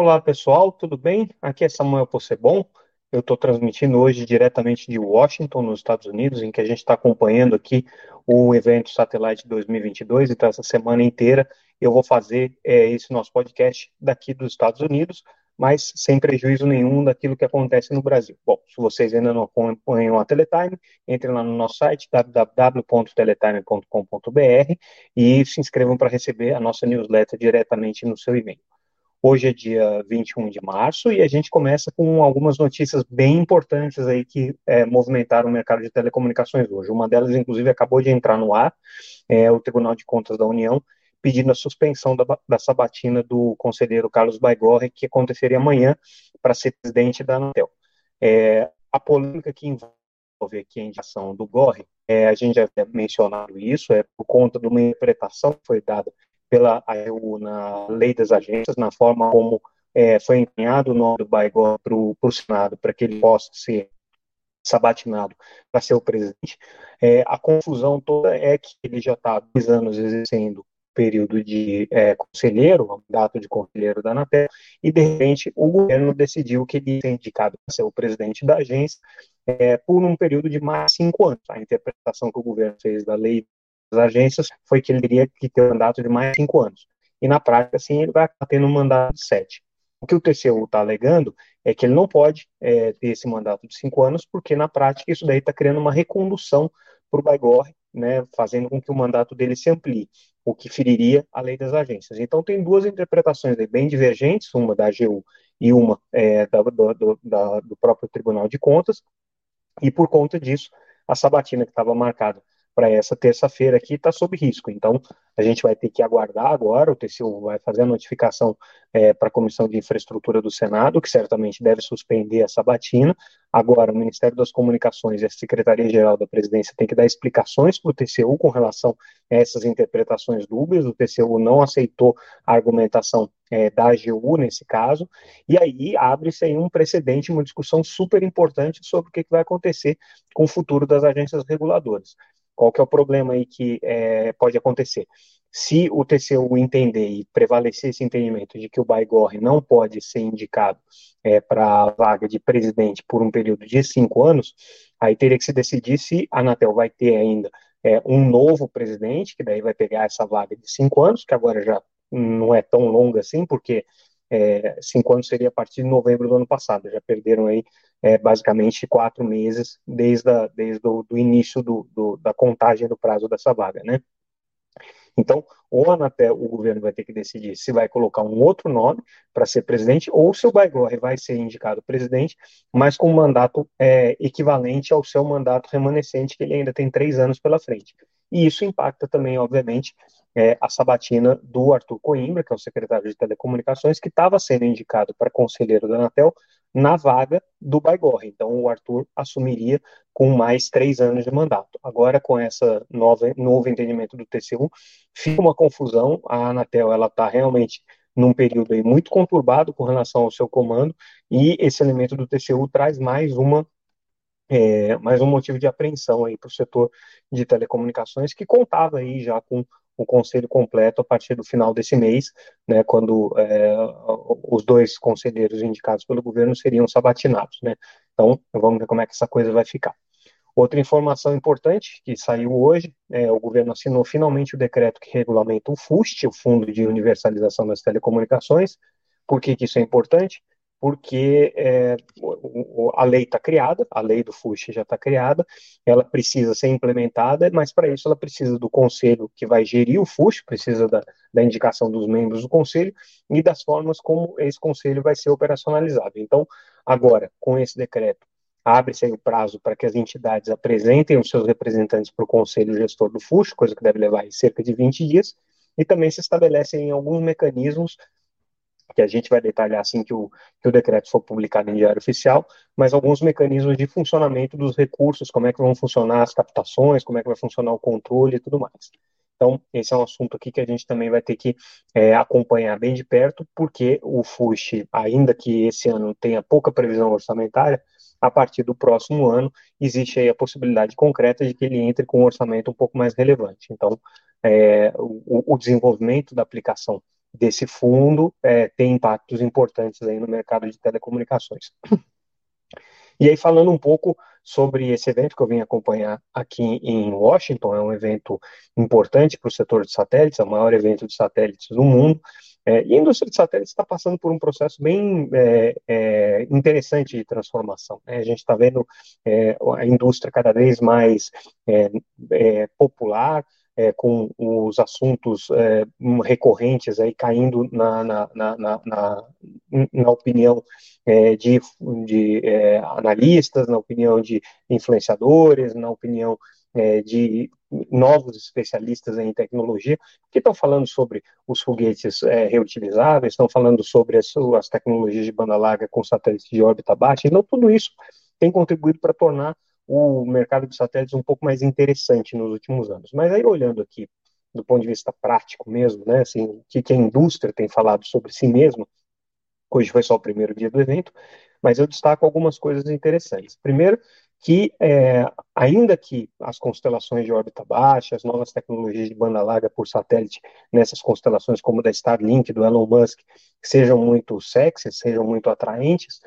Olá pessoal, tudo bem? Aqui é Samuel Possebon. Eu estou transmitindo hoje diretamente de Washington, nos Estados Unidos, em que a gente está acompanhando aqui o evento Satellite 2022. Então, essa semana inteira eu vou fazer é, esse nosso podcast daqui dos Estados Unidos, mas sem prejuízo nenhum daquilo que acontece no Brasil. Bom, se vocês ainda não acompanham a Teletime, entrem lá no nosso site www.teletime.com.br e se inscrevam para receber a nossa newsletter diretamente no seu e-mail. Hoje é dia 21 de março e a gente começa com algumas notícias bem importantes aí que é, movimentaram o mercado de telecomunicações hoje. Uma delas, inclusive, acabou de entrar no ar, é o Tribunal de Contas da União pedindo a suspensão da, da sabatina do conselheiro Carlos Baigorre, que aconteceria amanhã para ser presidente da Anatel. É, a polêmica que envolve aqui a indicação do Gorre, é, a gente já mencionado isso, é por conta de uma interpretação que foi dada pela AEU na lei das agências, na forma como é, foi encaminhado o nome do Baigó para o Senado, para que ele possa ser sabatinado para ser o presidente. É, a confusão toda é que ele já está dois anos exercendo período de é, conselheiro, mandato de conselheiro da Anatel, e de repente o governo decidiu que ele ia indicado para ser o presidente da agência é, por um período de mais cinco anos. A interpretação que o governo fez da lei agências foi que ele teria que ter um mandato de mais cinco anos. E na prática, assim, ele vai acabar tendo um mandato de sete. O que o TCU está alegando é que ele não pode é, ter esse mandato de cinco anos, porque na prática isso daí está criando uma recondução para o Baigorre, né, fazendo com que o mandato dele se amplie, o que feriria a lei das agências. Então tem duas interpretações bem divergentes, uma da AGU e uma é, da, do, da, do próprio Tribunal de Contas, e por conta disso, a sabatina que estava marcada para essa terça-feira aqui está sob risco. Então, a gente vai ter que aguardar agora, o TCU vai fazer a notificação é, para a Comissão de Infraestrutura do Senado, que certamente deve suspender essa batina. Agora, o Ministério das Comunicações e a Secretaria-Geral da Presidência tem que dar explicações para o TCU com relação a essas interpretações dúbias. O TCU não aceitou a argumentação é, da AGU nesse caso, e aí abre-se aí um precedente, uma discussão super importante sobre o que, que vai acontecer com o futuro das agências reguladoras. Qual que é o problema aí que é, pode acontecer? Se o TCU entender e prevalecer esse entendimento de que o Baigorre não pode ser indicado é, para a vaga de presidente por um período de cinco anos, aí teria que se decidir se a Anatel vai ter ainda é, um novo presidente, que daí vai pegar essa vaga de cinco anos, que agora já não é tão longa assim, porque é, cinco anos seria a partir de novembro do ano passado, já perderam aí é, basicamente quatro meses desde, a, desde o do início do, do, da contagem do prazo dessa vaga, né? Então, a Anatel, o governo vai ter que decidir se vai colocar um outro nome para ser presidente, ou se o Baigorre vai ser indicado presidente, mas com um mandato é, equivalente ao seu mandato remanescente, que ele ainda tem três anos pela frente. E isso impacta também, obviamente, é, a sabatina do Arthur Coimbra, que é o secretário de Telecomunicações, que estava sendo indicado para conselheiro da Anatel na vaga do Baigorre. Então, o Arthur assumiria com mais três anos de mandato. Agora, com essa nova novo entendimento do TCU, fica uma confusão. A Anatel ela está realmente num período aí muito conturbado com relação ao seu comando, e esse elemento do TCU traz mais uma é, mais um motivo de apreensão aí para o setor de telecomunicações que contava aí já com o conselho completo a partir do final desse mês, né, quando é, os dois conselheiros indicados pelo governo seriam sabatinados, né. Então, vamos ver como é que essa coisa vai ficar. Outra informação importante que saiu hoje, é, o governo assinou finalmente o decreto que regulamenta o FUST, o Fundo de Universalização das Telecomunicações. Por que, que isso é importante? Porque é, a lei está criada, a lei do FUSH já está criada, ela precisa ser implementada, mas para isso ela precisa do conselho que vai gerir o FUSH, precisa da, da, indicação dos membros do conselho e das formas como esse conselho vai ser operacionalizado. Então, agora, com esse decreto, abre-se o prazo para que as entidades apresentem os seus representantes para o conselho gestor do FUSH, coisa que deve levar cerca de 20 dias, e também se estabelecem alguns mecanismos que a gente vai detalhar assim que o, que o decreto for publicado em diário oficial, mas alguns mecanismos de funcionamento dos recursos, como é que vão funcionar as captações, como é que vai funcionar o controle e tudo mais. Então, esse é um assunto aqui que a gente também vai ter que é, acompanhar bem de perto, porque o FUSH, ainda que esse ano tenha pouca previsão orçamentária, a partir do próximo ano existe aí a possibilidade concreta de que ele entre com um orçamento um pouco mais relevante. Então, é, o, o desenvolvimento da aplicação desse fundo é, tem impactos importantes aí no mercado de telecomunicações. E aí, falando um pouco sobre esse evento que eu vim acompanhar aqui em Washington, é um evento importante para o setor de satélites, é o maior evento de satélites do mundo, é, e a indústria de satélites está passando por um processo bem é, é, interessante de transformação. Né? A gente está vendo é, a indústria cada vez mais é, é, com os assuntos recorrentes aí caindo na, na, na, na, na opinião de, de analistas, na opinião de influenciadores, na opinião é, de novos especialistas em tecnologia que estão falando sobre os foguetes é, reutilizáveis, estão falando sobre as, as, tecnologias de banda larga com satélites de órbita baixa. Então, tudo isso tem contribuído para tornar o mercado de satélites um pouco mais interessante nos últimos anos. Mas aí, olhando aqui do ponto de vista prático mesmo, né, assim, o que, que a indústria tem falado sobre si mesma, hoje foi só o primeiro dia do evento, mas eu destaco algumas coisas interessantes. Primeiro, que, é, ainda que as constelações de órbita baixa, as novas tecnologias de banda larga por satélite nessas constelações como da Starlink, do Elon Musk, sejam muito sexy, sejam muito atraentes,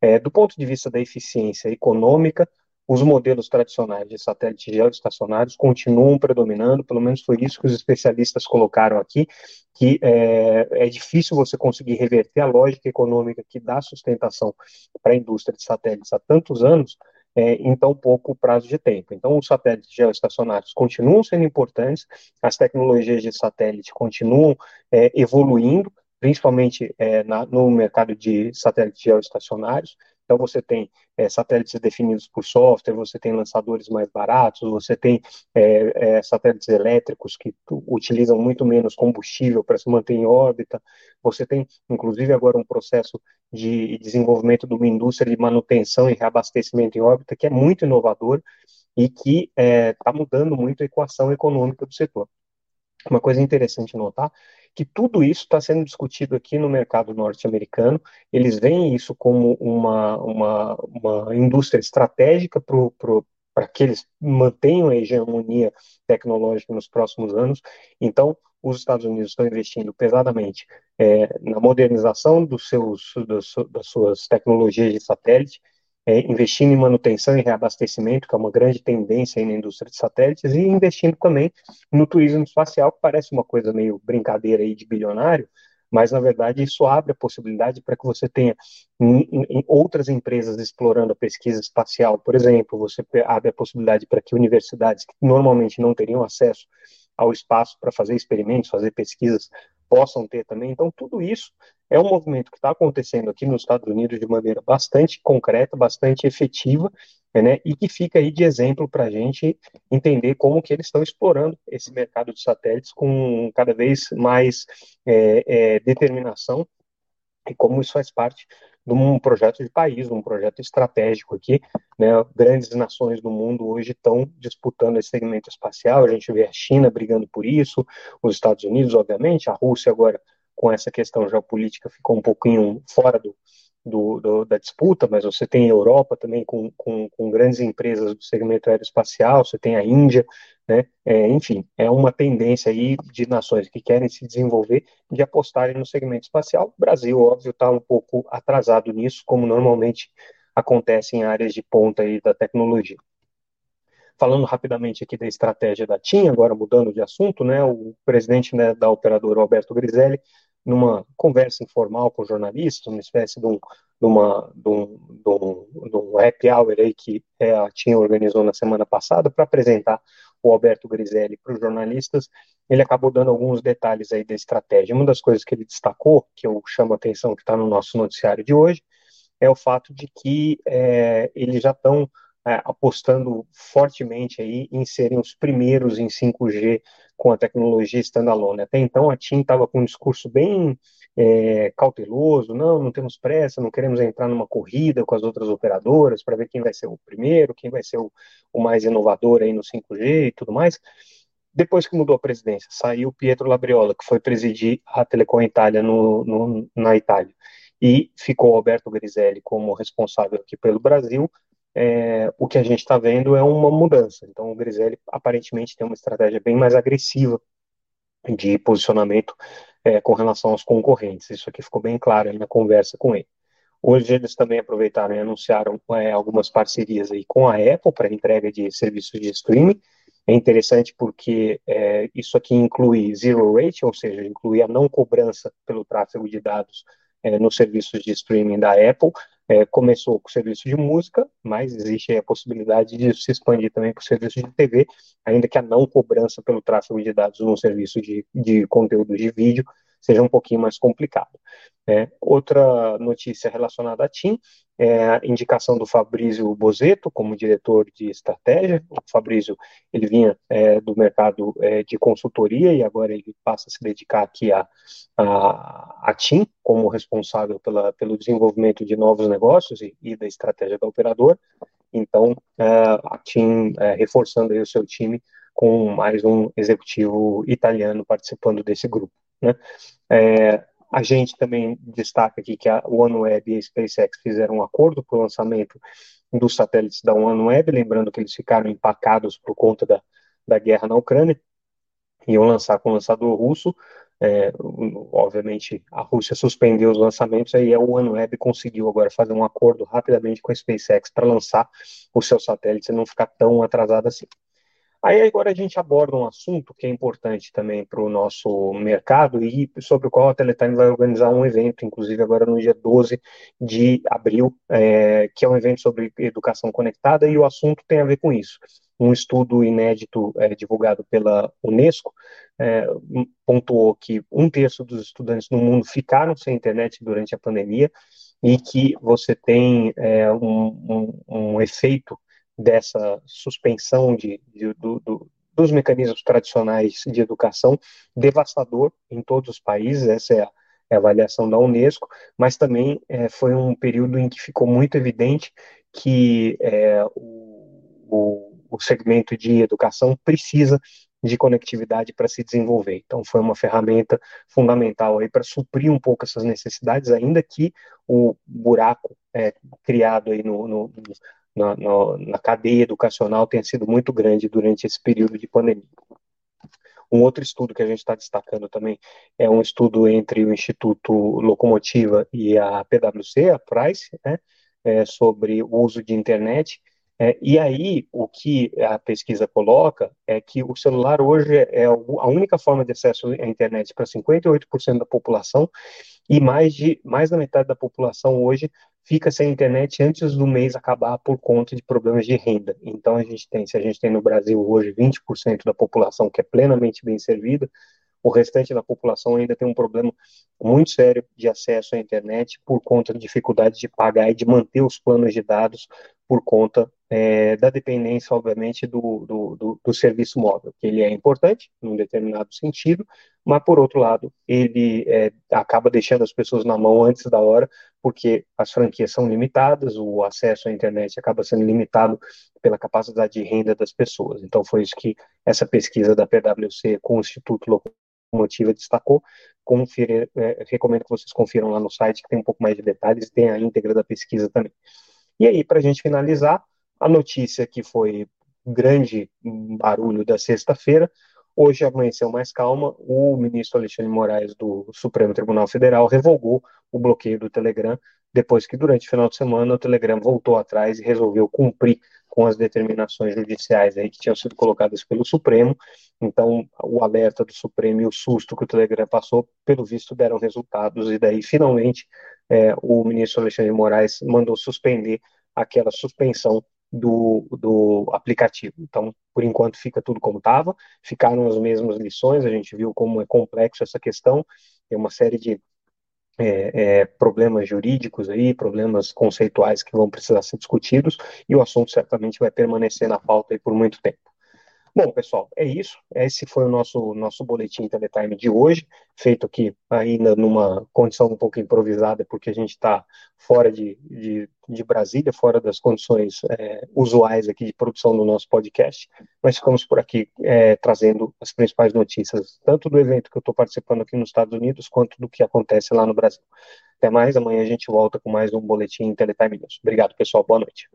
é, do ponto de vista da eficiência econômica, os modelos tradicionais de satélites geoestacionários continuam predominando, pelo menos foi isso que os especialistas colocaram aqui, que é, é difícil você conseguir reverter a lógica econômica que dá sustentação para a indústria de satélites há tantos anos, é, em tão pouco prazo de tempo. Então, os satélites geoestacionários continuam sendo importantes, as tecnologias de satélite continuam é, evoluindo, principalmente é, na, no mercado de satélites geoestacionários. Então, você tem é, satélites definidos por software, você tem lançadores mais baratos, você tem é, é, satélites elétricos que utilizam muito menos combustível para se manter em órbita, você tem, inclusive, agora um processo de desenvolvimento de uma indústria de manutenção e reabastecimento em órbita que é muito inovador e que está mudando muito a equação econômica do setor. Uma coisa interessante notar que tudo isso está sendo discutido aqui no mercado norte-americano. Eles veem isso como uma, uma, uma indústria estratégica para que eles mantenham a hegemonia tecnológica nos próximos anos. Então, os Estados Unidos estão investindo pesadamente é, na modernização dos seus, das, das suas tecnologias de satélite, é, investindo em manutenção e reabastecimento, que é uma grande tendência na indústria de satélites, e investindo também no turismo espacial, que parece uma coisa meio brincadeira aí de bilionário, mas na verdade isso abre a possibilidade para que você tenha em, em outras empresas explorando a pesquisa espacial, por exemplo, você abre a possibilidade para que universidades que normalmente não teriam acesso ao espaço para fazer experimentos, fazer pesquisas, possam ter também. Então, tudo isso é um movimento que está acontecendo aqui nos Estados Unidos de maneira bastante concreta, bastante efetiva, né, e que fica aí de exemplo para a gente entender como que eles estão explorando esse mercado de satélites com cada vez mais é, é, determinação e como isso faz parte de um projeto de país, um projeto estratégico aqui. Né? Grandes nações do mundo hoje estão disputando esse segmento espacial. A gente vê a China brigando por isso, os Estados Unidos, obviamente, a Rússia agora com essa questão geopolítica ficou um pouquinho fora do, do, do, da disputa, mas você tem a Europa também com, com, com, grandes empresas do segmento aeroespacial, você tem a Índia, né? É, enfim, é uma tendência aí de nações que querem se desenvolver de apostarem no segmento espacial. O Brasil, óbvio, está um pouco atrasado nisso, como normalmente acontece em áreas de ponta aí da tecnologia. Falando rapidamente aqui da estratégia da TIM, agora mudando de assunto, né, o presidente né, da operadora, Alberto Griselli, numa conversa informal com jornalistas, uma espécie de um, de uma, de um, de um, de um happy hour aí que é, a TIM organizou na semana passada para apresentar o Alberto Griselli para os jornalistas, ele acabou dando alguns detalhes aí da estratégia. Uma das coisas que ele destacou, que eu chamo a atenção que está no nosso noticiário de hoje, é o fato de que é, eles já estão é, apostando fortemente aí em serem os primeiros em 5G com a tecnologia standalone. Até então a TIM estava com um discurso bem é, cauteloso, não, não temos pressa, não queremos entrar numa corrida com as outras operadoras para ver quem vai ser o primeiro, quem vai ser o, o mais inovador aí no 5G e tudo mais. Depois que mudou a presidência, saiu Pietro Labriola, que foi presidir a Telecom Itália no, no, na Itália, e ficou Alberto Griselli como responsável aqui pelo Brasil, é, o que a gente está vendo é uma mudança. Então, o Griselli aparentemente tem uma estratégia bem mais agressiva de posicionamento é, com relação aos concorrentes. Isso aqui ficou bem claro na conversa com ele. Hoje eles também aproveitaram e anunciaram é, algumas parcerias aí com a Apple para entrega de serviços de streaming. É interessante porque é, isso aqui inclui zero rate, ou seja, inclui a não cobrança pelo tráfego de dados é, nos serviços de streaming da Apple. É, começou com o serviço de música, mas existe a possibilidade de se expandir também para o serviço de TV, ainda que a não cobrança pelo tráfego de dados no serviço de, de conteúdo de vídeo seja um pouquinho mais complicado. É, outra notícia relacionada a TIM é a indicação do Fabrício Bozeto como diretor de estratégia. O Fabrício ele vinha é, do mercado é, de consultoria e agora ele passa a se dedicar aqui a, a, a TIM como responsável pela, pelo desenvolvimento de novos negócios e, e da estratégia da operadora. Então, é, a TIM é, reforçando o seu time com mais um executivo italiano participando desse grupo. Né? É, a gente também destaca aqui que a OneWeb e a SpaceX fizeram um acordo para o lançamento dos satélites da OneWeb, lembrando que eles ficaram empacados por conta da, da guerra na Ucrânia, iam lançar com o lançador russo, é, obviamente a Rússia suspendeu os lançamentos, aí a OneWeb conseguiu agora fazer um acordo rapidamente com a SpaceX para lançar os seus satélites e não ficar tão atrasado assim. Aí agora a gente aborda um assunto que é importante também para o nosso mercado e sobre o qual a Teletime vai organizar um evento, inclusive agora no dia 12 de abril, é, que é um evento sobre educação conectada e o assunto tem a ver com isso. Um estudo inédito é, divulgado pela Unesco é, pontuou que um terço dos estudantes no mundo ficaram sem internet durante a pandemia e que você tem é, um, um, um efeito dessa suspensão de, de do, do, dos mecanismos tradicionais de educação devastador em todos os países, essa é a, é a avaliação da Unesco, mas também é, foi um período em que ficou muito evidente que é, o, o, segmento de educação precisa de conectividade para se desenvolver. Então, foi uma ferramenta fundamental aí para suprir um pouco essas necessidades, ainda que o buraco é, criado aí no, no, na, na, na cadeia educacional tenha sido muito grande durante esse período de pandemia. Um outro estudo que a gente está destacando também é um estudo entre o Instituto Locomotiva e a PwC, a Price, né, é, sobre o uso de internet. É, e aí, o que a pesquisa coloca é que o celular hoje é a única forma de acesso à internet para 58% da população e mais de mais da metade da população hoje fica sem internet antes do mês acabar por conta de problemas de renda. Então a gente tem, se a gente tem no Brasil hoje 20% da população que é plenamente bem servida, o restante da população ainda tem um problema muito sério de acesso à internet por conta da dificuldade de pagar e de manter os planos de dados por conta é, da dependência, obviamente, do, do, do, do, serviço móvel, que ele é importante, num determinado sentido, mas, por outro lado, ele é, acaba deixando as pessoas na mão antes da hora, porque as franquias são limitadas, o acesso à internet acaba sendo limitado pela capacidade de renda das pessoas. Então, foi isso que essa pesquisa da PwC com o Instituto Locomotiva destacou. Confira, é, recomendo que vocês confiram lá no site, que tem um pouco mais de detalhes, tem a íntegra da pesquisa também. E aí, para a gente finalizar, a notícia que foi grande barulho da sexta-feira, hoje amanheceu mais calma, o ministro Alexandre Moraes do Supremo Tribunal Federal revogou o bloqueio do Telegram, depois que durante o final de semana o Telegram voltou atrás e resolveu cumprir com as determinações judiciais aí que tinham sido colocadas pelo Supremo. Então, o alerta do Supremo e o susto que o Telegram passou, pelo visto, deram resultados, e daí, finalmente, é, o ministro Alexandre Moraes mandou suspender aquela suspensão do, do aplicativo. Então, por enquanto, fica tudo como estava, ficaram as mesmas lições, a gente viu como é complexo essa questão, tem uma série de é, é, problemas jurídicos aí, problemas conceituais que vão precisar ser discutidos, e o assunto certamente vai permanecer na pauta por muito tempo. Bom, pessoal, é isso. Esse foi o nosso, nosso boletim Teletime de hoje, feito aqui ainda numa condição um pouco improvisada, porque a gente está fora de, de, de, Brasília, fora das condições é, usuais aqui de produção do nosso podcast, mas ficamos por aqui é, trazendo as principais notícias, tanto do evento que eu estou participando aqui nos Estados Unidos, quanto do que acontece lá no Brasil. Até mais, amanhã a gente volta com mais um boletim Teletime News. Obrigado, pessoal. Boa noite.